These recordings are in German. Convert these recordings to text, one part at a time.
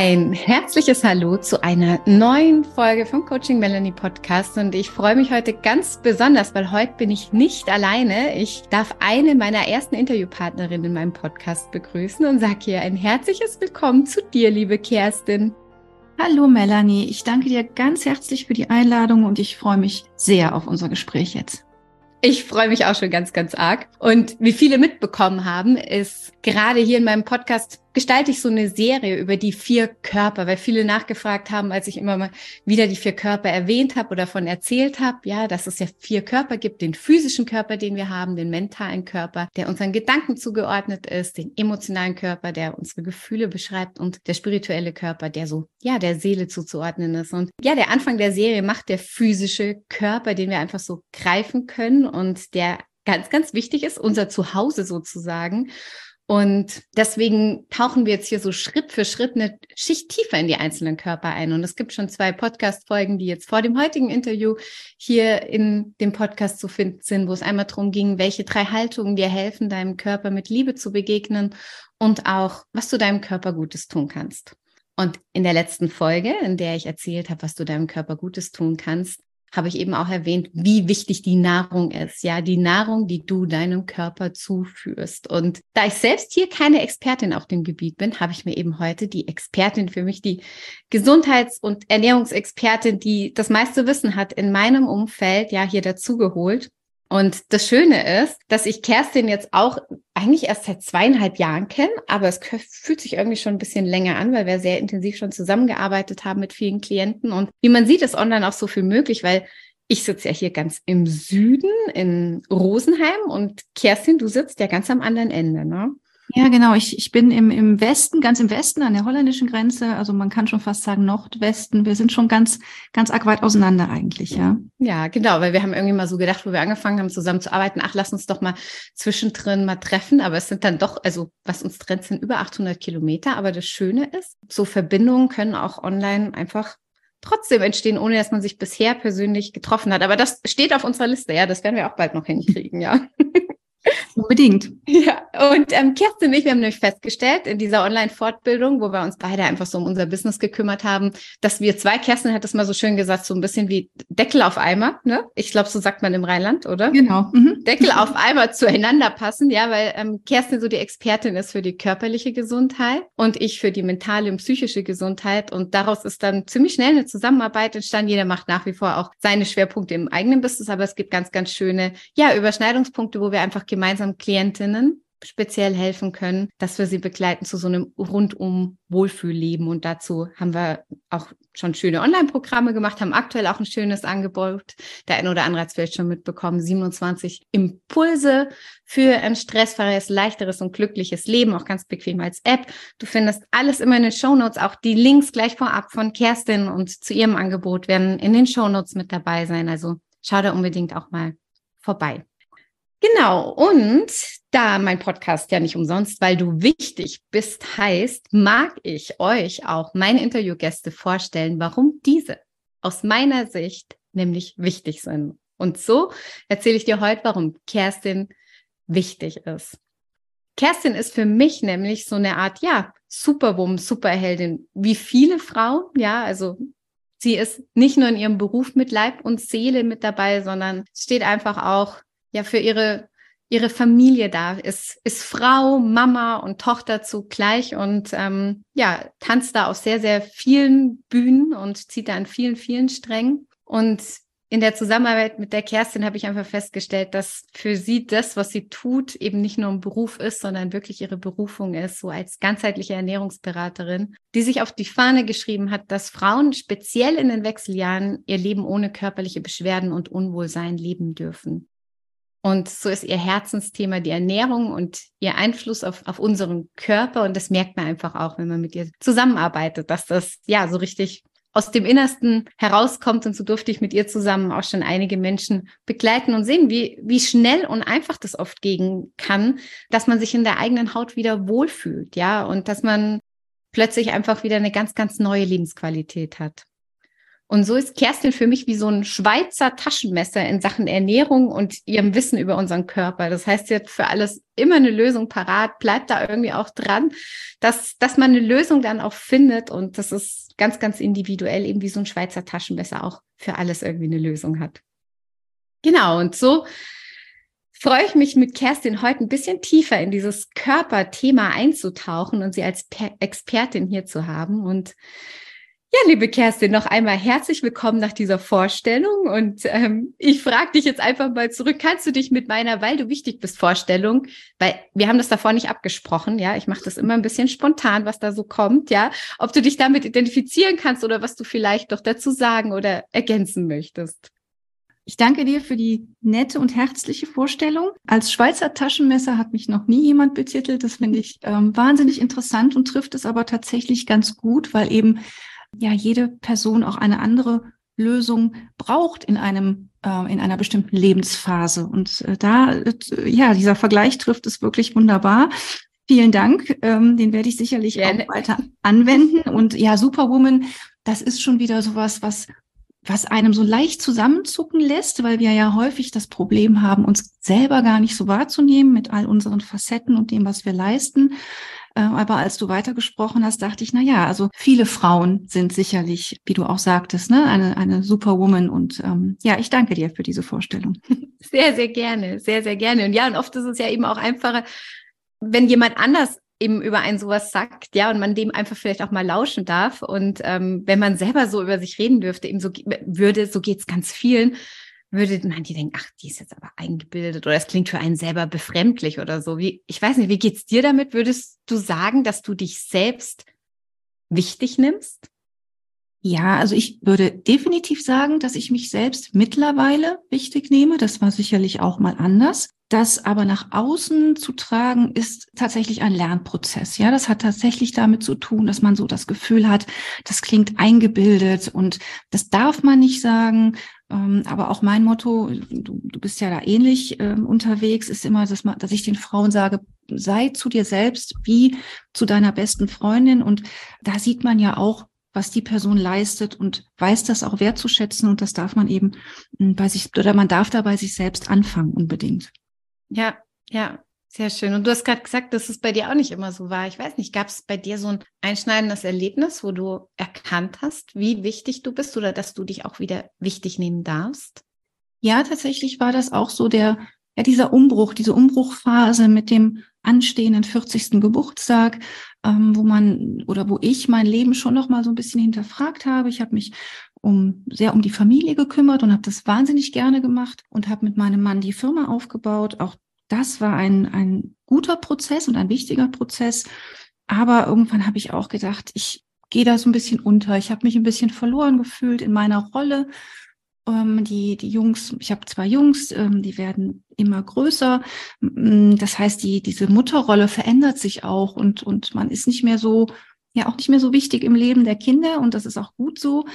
Ein herzliches Hallo zu einer neuen Folge vom Coaching Melanie Podcast und ich freue mich heute ganz besonders, weil heute bin ich nicht alleine. Ich darf eine meiner ersten Interviewpartnerinnen in meinem Podcast begrüßen und sage hier ein herzliches Willkommen zu dir, liebe Kerstin. Hallo Melanie, ich danke dir ganz herzlich für die Einladung und ich freue mich sehr auf unser Gespräch jetzt. Ich freue mich auch schon ganz, ganz arg. Und wie viele mitbekommen haben, ist gerade hier in meinem Podcast gestalte ich so eine Serie über die vier Körper, weil viele nachgefragt haben, als ich immer mal wieder die vier Körper erwähnt habe oder von erzählt habe, ja, dass es ja vier Körper gibt, den physischen Körper, den wir haben, den mentalen Körper, der unseren Gedanken zugeordnet ist, den emotionalen Körper, der unsere Gefühle beschreibt und der spirituelle Körper, der so, ja, der Seele zuzuordnen ist. Und ja, der Anfang der Serie macht der physische Körper, den wir einfach so greifen können und der ganz, ganz wichtig ist, unser Zuhause sozusagen. Und deswegen tauchen wir jetzt hier so Schritt für Schritt eine Schicht tiefer in die einzelnen Körper ein. Und es gibt schon zwei Podcast-Folgen, die jetzt vor dem heutigen Interview hier in dem Podcast zu finden sind, wo es einmal darum ging, welche drei Haltungen dir helfen, deinem Körper mit Liebe zu begegnen und auch, was du deinem Körper Gutes tun kannst. Und in der letzten Folge, in der ich erzählt habe, was du deinem Körper Gutes tun kannst, habe ich eben auch erwähnt, wie wichtig die Nahrung ist. Ja, die Nahrung, die du deinem Körper zuführst. Und da ich selbst hier keine Expertin auf dem Gebiet bin, habe ich mir eben heute die Expertin für mich, die Gesundheits- und Ernährungsexpertin, die das meiste Wissen hat in meinem Umfeld, ja, hier dazu geholt. Und das Schöne ist, dass ich Kerstin jetzt auch eigentlich erst seit zweieinhalb Jahren kenne, aber es fühlt sich irgendwie schon ein bisschen länger an, weil wir sehr intensiv schon zusammengearbeitet haben mit vielen Klienten. Und wie man sieht, ist online auch so viel möglich, weil ich sitze ja hier ganz im Süden in Rosenheim und Kerstin, du sitzt ja ganz am anderen Ende, ne? Ja, genau. Ich, ich bin im, im Westen, ganz im Westen an der holländischen Grenze. Also man kann schon fast sagen Nordwesten. Wir sind schon ganz, ganz arg weit auseinander eigentlich, ja. Ja, genau. Weil wir haben irgendwie mal so gedacht, wo wir angefangen haben, zusammen zu arbeiten, ach, lass uns doch mal zwischendrin mal treffen. Aber es sind dann doch, also was uns trennt, sind über 800 Kilometer. Aber das Schöne ist, so Verbindungen können auch online einfach trotzdem entstehen, ohne dass man sich bisher persönlich getroffen hat. Aber das steht auf unserer Liste, ja. Das werden wir auch bald noch hinkriegen, ja. Unbedingt. Ja, und ähm, Kerstin und ich, wir haben nämlich festgestellt in dieser Online-Fortbildung, wo wir uns beide einfach so um unser Business gekümmert haben, dass wir zwei, Kerstin hat es mal so schön gesagt, so ein bisschen wie Deckel auf Eimer, ne? Ich glaube, so sagt man im Rheinland, oder? Genau. Mhm. Deckel auf Eimer zueinander passen, ja, weil ähm, Kerstin so die Expertin ist für die körperliche Gesundheit und ich für die mentale und psychische Gesundheit. Und daraus ist dann ziemlich schnell eine Zusammenarbeit entstanden. Jeder macht nach wie vor auch seine Schwerpunkte im eigenen Business, aber es gibt ganz, ganz schöne, ja, Überschneidungspunkte, wo wir einfach gemeinsam Klientinnen speziell helfen können, dass wir sie begleiten zu so einem rundum Wohlfühlleben. Und dazu haben wir auch schon schöne Online-Programme gemacht, haben aktuell auch ein schönes Angebot. Der eine oder andere hat es vielleicht schon mitbekommen. 27 Impulse für ein stressfreies, leichteres und glückliches Leben, auch ganz bequem als App. Du findest alles immer in den Shownotes, auch die Links gleich vorab von Kerstin und zu ihrem Angebot werden in den Shownotes mit dabei sein. Also schau da unbedingt auch mal vorbei. Genau, und da mein Podcast ja nicht umsonst, weil du wichtig bist, heißt, mag ich euch auch meine Interviewgäste vorstellen, warum diese aus meiner Sicht nämlich wichtig sind. Und so erzähle ich dir heute, warum Kerstin wichtig ist. Kerstin ist für mich nämlich so eine Art, ja, Superwoman, Superheldin, wie viele Frauen, ja, also sie ist nicht nur in ihrem Beruf mit Leib und Seele mit dabei, sondern steht einfach auch ja für ihre ihre Familie da ist, ist Frau, Mama und Tochter zugleich und ähm, ja, tanzt da auf sehr, sehr vielen Bühnen und zieht da an vielen, vielen Strängen. Und in der Zusammenarbeit mit der Kerstin habe ich einfach festgestellt, dass für sie das, was sie tut, eben nicht nur ein Beruf ist, sondern wirklich ihre Berufung ist, so als ganzheitliche Ernährungsberaterin, die sich auf die Fahne geschrieben hat, dass Frauen speziell in den Wechseljahren ihr Leben ohne körperliche Beschwerden und Unwohlsein leben dürfen. Und so ist ihr Herzensthema die Ernährung und ihr Einfluss auf, auf unseren Körper. Und das merkt man einfach auch, wenn man mit ihr zusammenarbeitet, dass das ja so richtig aus dem Innersten herauskommt. Und so durfte ich mit ihr zusammen auch schon einige Menschen begleiten und sehen, wie, wie schnell und einfach das oft gehen kann, dass man sich in der eigenen Haut wieder wohlfühlt, ja, und dass man plötzlich einfach wieder eine ganz, ganz neue Lebensqualität hat. Und so ist Kerstin für mich wie so ein Schweizer Taschenmesser in Sachen Ernährung und ihrem Wissen über unseren Körper. Das heißt, sie hat für alles immer eine Lösung parat, bleibt da irgendwie auch dran, dass, dass man eine Lösung dann auch findet. Und das ist ganz, ganz individuell, eben wie so ein Schweizer Taschenmesser auch für alles irgendwie eine Lösung hat. Genau. Und so freue ich mich mit Kerstin heute ein bisschen tiefer in dieses Körperthema einzutauchen und sie als Expertin hier zu haben. Und ja, liebe Kerstin, noch einmal herzlich willkommen nach dieser Vorstellung. Und ähm, ich frage dich jetzt einfach mal zurück, kannst du dich mit meiner, weil du wichtig bist, Vorstellung, weil wir haben das davor nicht abgesprochen, ja, ich mache das immer ein bisschen spontan, was da so kommt, ja, ob du dich damit identifizieren kannst oder was du vielleicht doch dazu sagen oder ergänzen möchtest. Ich danke dir für die nette und herzliche Vorstellung. Als Schweizer Taschenmesser hat mich noch nie jemand betitelt. Das finde ich ähm, wahnsinnig interessant und trifft es aber tatsächlich ganz gut, weil eben ja jede Person auch eine andere Lösung braucht in einem äh, in einer bestimmten Lebensphase und äh, da äh, ja dieser Vergleich trifft es wirklich wunderbar. Vielen Dank, ähm, den werde ich sicherlich Gerne. auch weiter anwenden und ja Superwoman, das ist schon wieder sowas, was was einem so leicht zusammenzucken lässt, weil wir ja häufig das Problem haben, uns selber gar nicht so wahrzunehmen mit all unseren Facetten und dem, was wir leisten. Äh, aber als du weitergesprochen hast, dachte ich, na ja, also viele Frauen sind sicherlich, wie du auch sagtest, ne, eine, eine Superwoman. Und ähm, ja, ich danke dir für diese Vorstellung. Sehr, sehr gerne, sehr, sehr gerne. Und ja, und oft ist es ja eben auch einfacher, wenn jemand anders eben über einen sowas sagt, ja, und man dem einfach vielleicht auch mal lauschen darf. Und ähm, wenn man selber so über sich reden dürfte, eben so würde, so geht's ganz vielen, würde man die denken, ach, die ist jetzt aber eingebildet oder es klingt für einen selber befremdlich oder so. Wie, ich weiß nicht, wie geht's dir damit? Würdest du sagen, dass du dich selbst wichtig nimmst? Ja, also ich würde definitiv sagen, dass ich mich selbst mittlerweile wichtig nehme. Das war sicherlich auch mal anders. Das aber nach außen zu tragen, ist tatsächlich ein Lernprozess. Ja, das hat tatsächlich damit zu tun, dass man so das Gefühl hat, das klingt eingebildet und das darf man nicht sagen. Ähm, aber auch mein Motto, du, du bist ja da ähnlich ähm, unterwegs, ist immer, dass, man, dass ich den Frauen sage, sei zu dir selbst wie zu deiner besten Freundin. Und da sieht man ja auch, was die Person leistet und weiß das auch wertzuschätzen. Und das darf man eben hm, bei sich, oder man darf da bei sich selbst anfangen unbedingt. Ja, ja, sehr schön. Und du hast gerade gesagt, dass es bei dir auch nicht immer so war. Ich weiß nicht, gab es bei dir so ein einschneidendes Erlebnis, wo du erkannt hast, wie wichtig du bist oder dass du dich auch wieder wichtig nehmen darfst? Ja, tatsächlich war das auch so der, ja, dieser Umbruch, diese Umbruchphase mit dem anstehenden 40. Geburtstag, ähm, wo man oder wo ich mein Leben schon noch mal so ein bisschen hinterfragt habe. Ich habe mich um sehr um die Familie gekümmert und habe das wahnsinnig gerne gemacht und habe mit meinem Mann die Firma aufgebaut. Auch das war ein, ein guter Prozess und ein wichtiger Prozess. Aber irgendwann habe ich auch gedacht, ich gehe da so ein bisschen unter. Ich habe mich ein bisschen verloren gefühlt in meiner Rolle. Ähm, die, die Jungs, ich habe zwei Jungs, ähm, die werden immer größer. Das heißt, die, diese Mutterrolle verändert sich auch und, und man ist nicht mehr so ja auch nicht mehr so wichtig im Leben der Kinder und das ist auch gut so.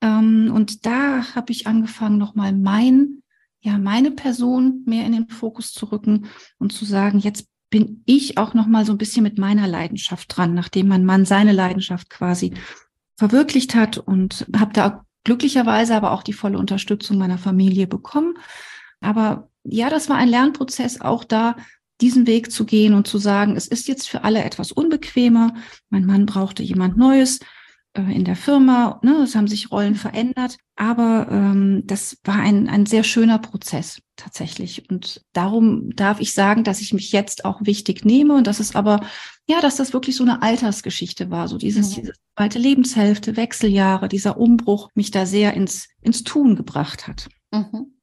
Ähm, und da habe ich angefangen, nochmal mein, ja, meine Person mehr in den Fokus zu rücken und zu sagen, jetzt bin ich auch nochmal so ein bisschen mit meiner Leidenschaft dran, nachdem mein Mann seine Leidenschaft quasi verwirklicht hat und habe da glücklicherweise aber auch die volle Unterstützung meiner Familie bekommen. Aber ja, das war ein Lernprozess, auch da diesen Weg zu gehen und zu sagen, es ist jetzt für alle etwas unbequemer. Mein Mann brauchte jemand Neues in der Firma. Ne? Es haben sich Rollen verändert. Aber ähm, das war ein, ein sehr schöner Prozess tatsächlich. Und darum darf ich sagen, dass ich mich jetzt auch wichtig nehme und dass es aber, ja, dass das wirklich so eine Altersgeschichte war. So dieses, mhm. diese zweite Lebenshälfte, Wechseljahre, dieser Umbruch mich da sehr ins, ins Tun gebracht hat. Mhm.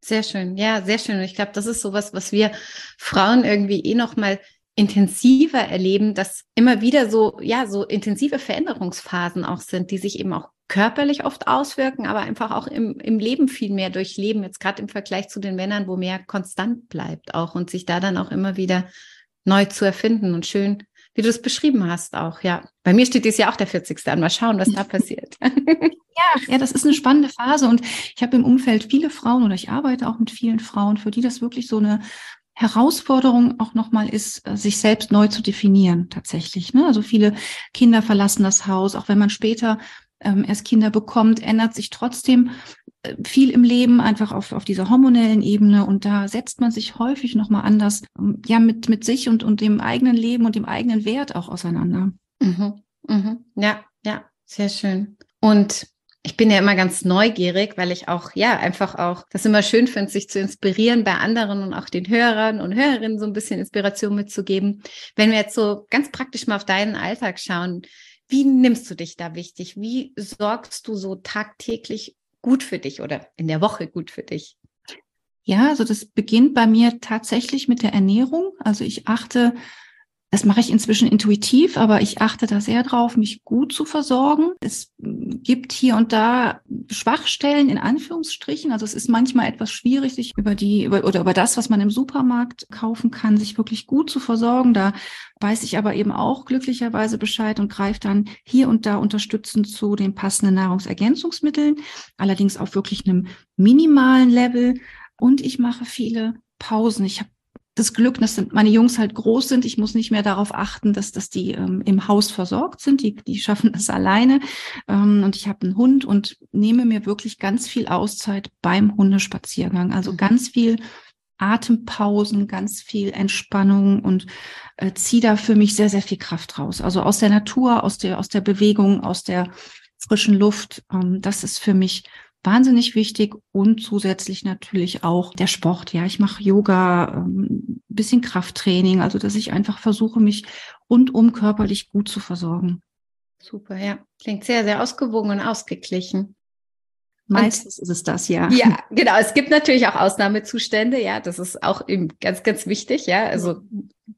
Sehr schön, ja, sehr schön. Und ich glaube, das ist sowas, was wir Frauen irgendwie eh noch mal intensiver erleben, dass immer wieder so, ja, so intensive Veränderungsphasen auch sind, die sich eben auch körperlich oft auswirken, aber einfach auch im, im Leben viel mehr durchleben, jetzt gerade im Vergleich zu den Männern, wo mehr konstant bleibt auch und sich da dann auch immer wieder neu zu erfinden und schön, wie du es beschrieben hast auch, ja. Bei mir steht dieses Jahr auch der 40. an. Mal schauen, was da passiert. Ja, ja, das ist eine spannende Phase und ich habe im Umfeld viele Frauen oder ich arbeite auch mit vielen Frauen, für die das wirklich so eine Herausforderung auch nochmal ist, äh, sich selbst neu zu definieren tatsächlich. Ne? Also viele Kinder verlassen das Haus, auch wenn man später ähm, erst Kinder bekommt, ändert sich trotzdem äh, viel im Leben einfach auf, auf dieser hormonellen Ebene und da setzt man sich häufig nochmal anders ähm, ja mit, mit sich und, und dem eigenen Leben und dem eigenen Wert auch auseinander. Mhm. Mhm. Ja, ja, sehr schön. Und ich bin ja immer ganz neugierig, weil ich auch, ja, einfach auch das immer schön finde, sich zu inspirieren bei anderen und auch den Hörern und Hörerinnen so ein bisschen Inspiration mitzugeben. Wenn wir jetzt so ganz praktisch mal auf deinen Alltag schauen, wie nimmst du dich da wichtig? Wie sorgst du so tagtäglich gut für dich oder in der Woche gut für dich? Ja, also das beginnt bei mir tatsächlich mit der Ernährung. Also ich achte das mache ich inzwischen intuitiv, aber ich achte da sehr drauf, mich gut zu versorgen. Es gibt hier und da Schwachstellen in Anführungsstrichen. Also es ist manchmal etwas schwierig, sich über die über, oder über das, was man im Supermarkt kaufen kann, sich wirklich gut zu versorgen. Da weiß ich aber eben auch glücklicherweise Bescheid und greife dann hier und da unterstützend zu den passenden Nahrungsergänzungsmitteln, allerdings auf wirklich einem minimalen Level. Und ich mache viele Pausen. Ich habe das Glück, dass meine Jungs halt groß sind. Ich muss nicht mehr darauf achten, dass, dass die ähm, im Haus versorgt sind. Die, die schaffen das alleine. Ähm, und ich habe einen Hund und nehme mir wirklich ganz viel Auszeit beim Hundespaziergang. Also mhm. ganz viel Atempausen, ganz viel Entspannung und äh, ziehe da für mich sehr, sehr viel Kraft raus. Also aus der Natur, aus der, aus der Bewegung, aus der frischen Luft. Ähm, das ist für mich wahnsinnig wichtig und zusätzlich natürlich auch der Sport. Ja, ich mache Yoga, ähm, bisschen Krafttraining, also dass ich einfach versuche, mich rundum körperlich gut zu versorgen. Super, ja. Klingt sehr, sehr ausgewogen und ausgeglichen. Meistens ist es das, ja. Ja, genau. Es gibt natürlich auch Ausnahmezustände, ja. Das ist auch eben ganz, ganz wichtig, ja. Also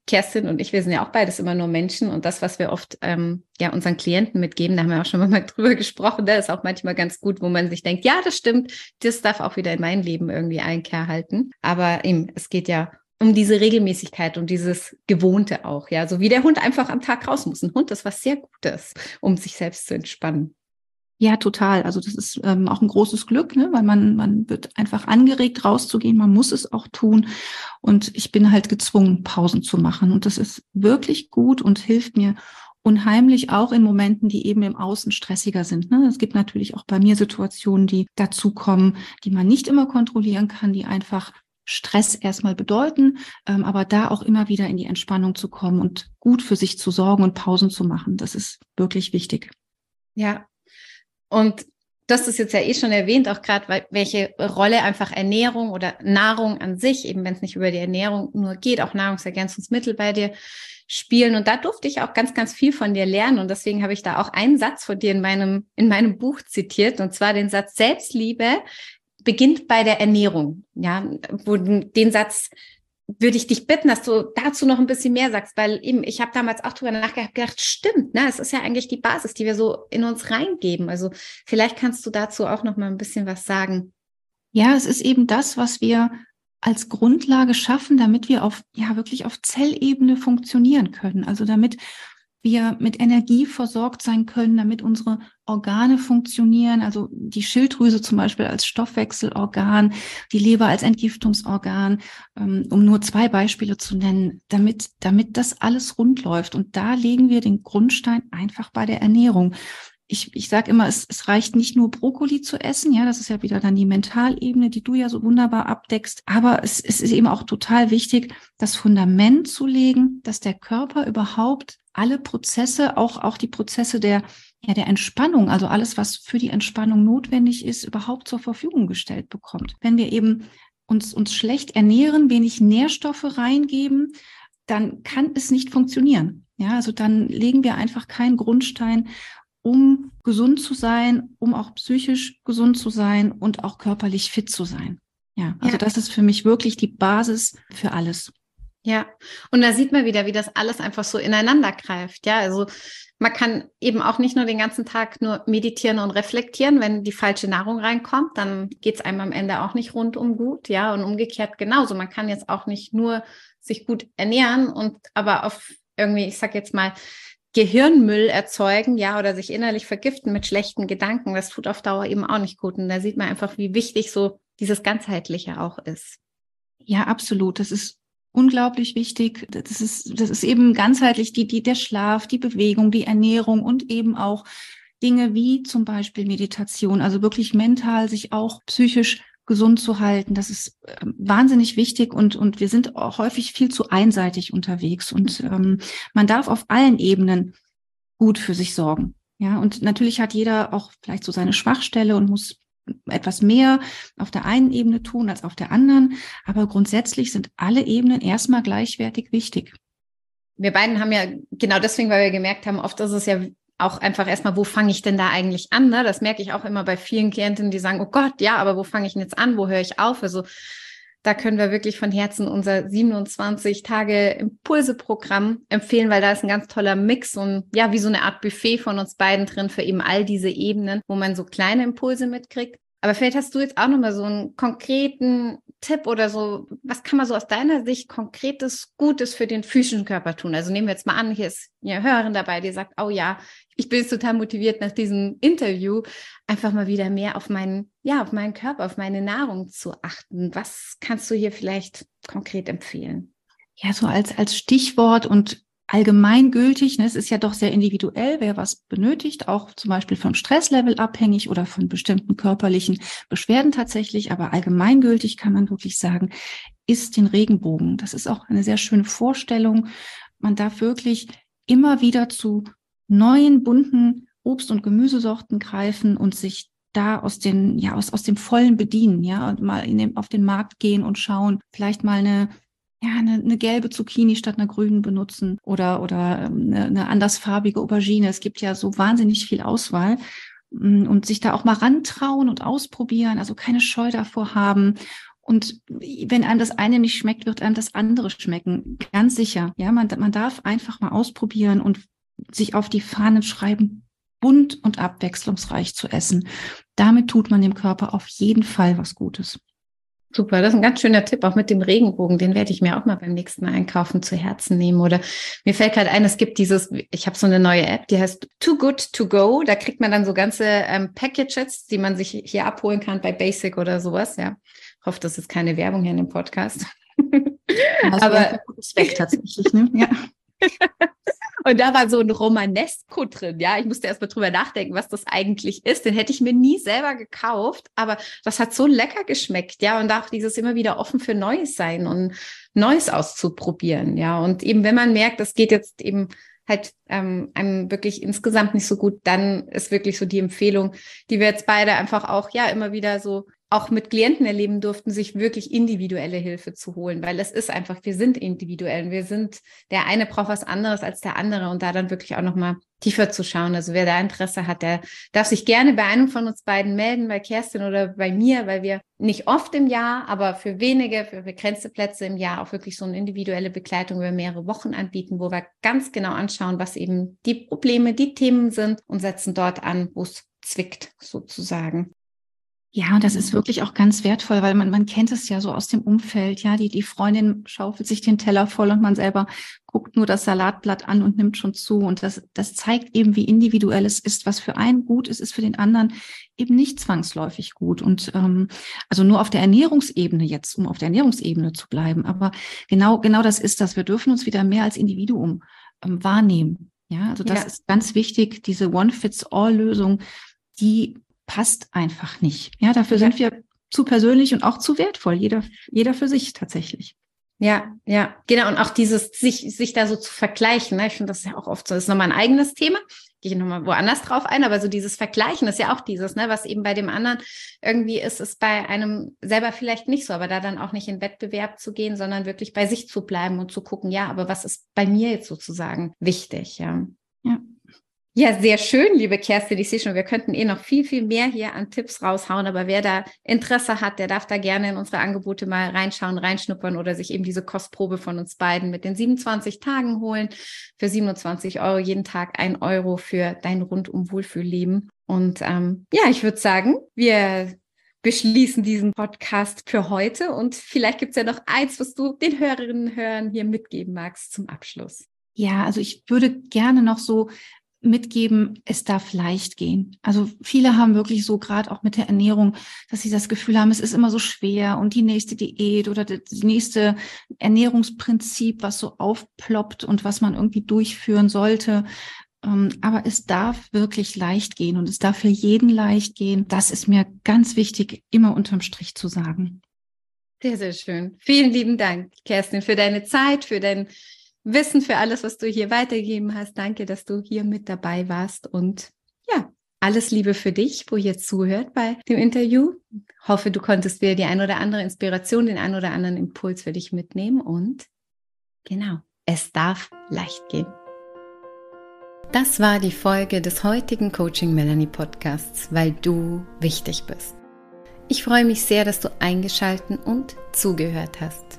Kerstin und ich, wir sind ja auch beides immer nur Menschen und das, was wir oft ähm, ja unseren Klienten mitgeben, da haben wir auch schon mal drüber gesprochen, da ist auch manchmal ganz gut, wo man sich denkt, ja, das stimmt, das darf auch wieder in mein Leben irgendwie Einkehr halten. Aber eben, es geht ja um diese Regelmäßigkeit und dieses Gewohnte auch, ja. So wie der Hund einfach am Tag raus muss. Ein Hund ist was sehr Gutes, um sich selbst zu entspannen. Ja, total. Also das ist ähm, auch ein großes Glück, ne? weil man, man wird einfach angeregt, rauszugehen. Man muss es auch tun. Und ich bin halt gezwungen, Pausen zu machen. Und das ist wirklich gut und hilft mir unheimlich auch in Momenten, die eben im Außen stressiger sind. Ne? Es gibt natürlich auch bei mir Situationen, die dazukommen, die man nicht immer kontrollieren kann, die einfach Stress erstmal bedeuten, ähm, aber da auch immer wieder in die Entspannung zu kommen und gut für sich zu sorgen und Pausen zu machen. Das ist wirklich wichtig. Ja, und das ist jetzt ja eh schon erwähnt, auch gerade, welche Rolle einfach Ernährung oder Nahrung an sich, eben wenn es nicht über die Ernährung nur geht, auch Nahrungsergänzungsmittel bei dir spielen. Und da durfte ich auch ganz, ganz viel von dir lernen. Und deswegen habe ich da auch einen Satz von dir in meinem, in meinem Buch zitiert, und zwar den Satz Selbstliebe beginnt bei der Ernährung. Ja, wo den Satz würde ich dich bitten, dass du dazu noch ein bisschen mehr sagst, weil eben, ich habe damals auch drüber nachgedacht, stimmt, ne, es ist ja eigentlich die Basis, die wir so in uns reingeben. Also vielleicht kannst du dazu auch noch mal ein bisschen was sagen. Ja, es ist eben das, was wir als Grundlage schaffen, damit wir auf, ja, wirklich auf Zellebene funktionieren können. Also damit wir mit Energie versorgt sein können, damit unsere Organe funktionieren, also die Schilddrüse zum Beispiel als Stoffwechselorgan, die Leber als Entgiftungsorgan, ähm, um nur zwei Beispiele zu nennen, damit, damit das alles rund läuft. Und da legen wir den Grundstein einfach bei der Ernährung. Ich, ich sage immer, es, es reicht nicht nur Brokkoli zu essen, ja, das ist ja wieder dann die Mentalebene, die du ja so wunderbar abdeckst, aber es, es ist eben auch total wichtig, das Fundament zu legen, dass der Körper überhaupt alle Prozesse, auch, auch die Prozesse der, ja, der Entspannung, also alles, was für die Entspannung notwendig ist, überhaupt zur Verfügung gestellt bekommt. Wenn wir eben uns, uns schlecht ernähren, wenig Nährstoffe reingeben, dann kann es nicht funktionieren. Ja, also dann legen wir einfach keinen Grundstein, um gesund zu sein, um auch psychisch gesund zu sein und auch körperlich fit zu sein. Ja, also ja. das ist für mich wirklich die Basis für alles. Ja, und da sieht man wieder, wie das alles einfach so ineinander greift. Ja, also man kann eben auch nicht nur den ganzen Tag nur meditieren und reflektieren. Wenn die falsche Nahrung reinkommt, dann geht es einem am Ende auch nicht rundum gut. Ja, und umgekehrt genauso. Man kann jetzt auch nicht nur sich gut ernähren und aber auf irgendwie, ich sag jetzt mal, Gehirnmüll erzeugen, ja, oder sich innerlich vergiften mit schlechten Gedanken. Das tut auf Dauer eben auch nicht gut. Und da sieht man einfach, wie wichtig so dieses ganzheitliche auch ist. Ja, absolut. Das ist unglaublich wichtig. Das ist, das ist eben ganzheitlich die, die, der Schlaf, die Bewegung, die Ernährung und eben auch Dinge wie zum Beispiel Meditation, also wirklich mental sich auch psychisch gesund zu halten. Das ist ähm, wahnsinnig wichtig und, und wir sind auch häufig viel zu einseitig unterwegs und ähm, man darf auf allen Ebenen gut für sich sorgen. Ja, und natürlich hat jeder auch vielleicht so seine Schwachstelle und muss etwas mehr auf der einen Ebene tun als auf der anderen. Aber grundsätzlich sind alle Ebenen erstmal gleichwertig wichtig. Wir beiden haben ja genau deswegen, weil wir gemerkt haben, oft ist es ja auch einfach erstmal, wo fange ich denn da eigentlich an? Ne? Das merke ich auch immer bei vielen Klientinnen, die sagen, oh Gott, ja, aber wo fange ich denn jetzt an? Wo höre ich auf? Also da können wir wirklich von Herzen unser 27 Tage Impulse-Programm empfehlen, weil da ist ein ganz toller Mix und ja, wie so eine Art Buffet von uns beiden drin für eben all diese Ebenen, wo man so kleine Impulse mitkriegt. Aber vielleicht hast du jetzt auch nochmal so einen konkreten Tipp oder so, was kann man so aus deiner Sicht konkretes, Gutes für den physischen Körper tun? Also nehmen wir jetzt mal an, hier ist eine Hörerin dabei, die sagt, oh ja, ich bin jetzt total motiviert nach diesem Interview, einfach mal wieder mehr auf meinen, ja, auf meinen Körper, auf meine Nahrung zu achten. Was kannst du hier vielleicht konkret empfehlen? Ja, so als, als Stichwort und allgemeingültig. Ne? Es ist ja doch sehr individuell, wer was benötigt, auch zum Beispiel vom Stresslevel abhängig oder von bestimmten körperlichen Beschwerden tatsächlich. Aber allgemeingültig kann man wirklich sagen, ist den Regenbogen. Das ist auch eine sehr schöne Vorstellung. Man darf wirklich immer wieder zu neuen bunten Obst- und Gemüsesorten greifen und sich da aus den, ja, aus, aus dem Vollen bedienen, ja, und mal in dem, auf den Markt gehen und schauen, vielleicht mal eine ja, eine, eine gelbe Zucchini statt einer grünen benutzen oder, oder ähm, eine, eine andersfarbige Aubergine. Es gibt ja so wahnsinnig viel Auswahl mm, und sich da auch mal rantrauen und ausprobieren, also keine Scheu davor haben. Und wenn einem das eine nicht schmeckt, wird einem das andere schmecken. Ganz sicher. Ja, man, man darf einfach mal ausprobieren und sich auf die Fahnen schreiben, bunt und abwechslungsreich zu essen. Damit tut man dem Körper auf jeden Fall was Gutes. Super, das ist ein ganz schöner Tipp, auch mit dem Regenbogen. Den werde ich mir auch mal beim nächsten Mal einkaufen zu Herzen nehmen. Oder mir fällt gerade ein, es gibt dieses, ich habe so eine neue App, die heißt Too Good to Go. Da kriegt man dann so ganze ähm, Packages, die man sich hier abholen kann bei Basic oder sowas. Ja, ich hoffe, das ist keine Werbung hier in dem Podcast. Aber Zweck tatsächlich, ne? Ja. Und da war so ein Romanesco drin. Ja, ich musste erst mal drüber nachdenken, was das eigentlich ist. Den hätte ich mir nie selber gekauft, aber das hat so lecker geschmeckt. Ja, und auch dieses immer wieder offen für Neues sein und Neues auszuprobieren. Ja, und eben wenn man merkt, das geht jetzt eben halt ähm, einem wirklich insgesamt nicht so gut, dann ist wirklich so die Empfehlung, die wir jetzt beide einfach auch ja immer wieder so auch mit Klienten erleben durften, sich wirklich individuelle Hilfe zu holen, weil es ist einfach, wir sind individuell. Wir sind, der eine braucht was anderes als der andere und da dann wirklich auch nochmal tiefer zu schauen. Also wer da Interesse hat, der darf sich gerne bei einem von uns beiden melden, bei Kerstin oder bei mir, weil wir nicht oft im Jahr, aber für wenige, für begrenzte Plätze im Jahr auch wirklich so eine individuelle Begleitung über mehrere Wochen anbieten, wo wir ganz genau anschauen, was eben die Probleme, die Themen sind und setzen dort an, wo es zwickt sozusagen. Ja, und das ist wirklich auch ganz wertvoll, weil man, man kennt es ja so aus dem Umfeld, ja, die, die Freundin schaufelt sich den Teller voll und man selber guckt nur das Salatblatt an und nimmt schon zu. Und das, das zeigt eben, wie individuell es ist. Was für einen gut ist, ist für den anderen eben nicht zwangsläufig gut. Und ähm, also nur auf der Ernährungsebene jetzt, um auf der Ernährungsebene zu bleiben. Aber genau, genau das ist das. Wir dürfen uns wieder mehr als Individuum ähm, wahrnehmen. Ja, also das ja. ist ganz wichtig, diese One-Fits-All-Lösung, die passt einfach nicht. Ja, dafür sind wir zu persönlich und auch zu wertvoll, jeder, jeder für sich tatsächlich. Ja, ja, genau. Und auch dieses, sich, sich da so zu vergleichen. Ne? Ich finde das ja auch oft so. Das ist nochmal ein eigenes Thema. Gehe ich nochmal woanders drauf ein. Aber so dieses Vergleichen ist ja auch dieses, ne? was eben bei dem anderen irgendwie ist, ist bei einem selber vielleicht nicht so. Aber da dann auch nicht in Wettbewerb zu gehen, sondern wirklich bei sich zu bleiben und zu gucken, ja, aber was ist bei mir jetzt sozusagen wichtig? Ja. Ja. Ja, sehr schön, liebe Kerstin. Ich sehe schon, wir könnten eh noch viel, viel mehr hier an Tipps raushauen. Aber wer da Interesse hat, der darf da gerne in unsere Angebote mal reinschauen, reinschnuppern oder sich eben diese Kostprobe von uns beiden mit den 27 Tagen holen. Für 27 Euro jeden Tag ein Euro für dein rundum Wohlfühlleben. Und ähm, ja, ich würde sagen, wir beschließen diesen Podcast für heute. Und vielleicht gibt es ja noch eins, was du den Hörerinnen und Hörern hier mitgeben magst zum Abschluss. Ja, also ich würde gerne noch so mitgeben, es darf leicht gehen. Also viele haben wirklich so gerade auch mit der Ernährung, dass sie das Gefühl haben, es ist immer so schwer und die nächste Diät oder das nächste Ernährungsprinzip, was so aufploppt und was man irgendwie durchführen sollte. Ähm, aber es darf wirklich leicht gehen und es darf für jeden leicht gehen. Das ist mir ganz wichtig, immer unterm Strich zu sagen. Sehr, sehr schön. Vielen lieben Dank, Kerstin, für deine Zeit, für dein Wissen, für alles, was du hier weitergegeben hast. Danke, dass du hier mit dabei warst und ja, alles Liebe für dich, wo ihr zuhört bei dem Interview. Hoffe, du konntest dir die ein oder andere Inspiration, den ein oder anderen Impuls für dich mitnehmen und genau, es darf leicht gehen. Das war die Folge des heutigen Coaching Melanie Podcasts, weil du wichtig bist. Ich freue mich sehr, dass du eingeschalten und zugehört hast.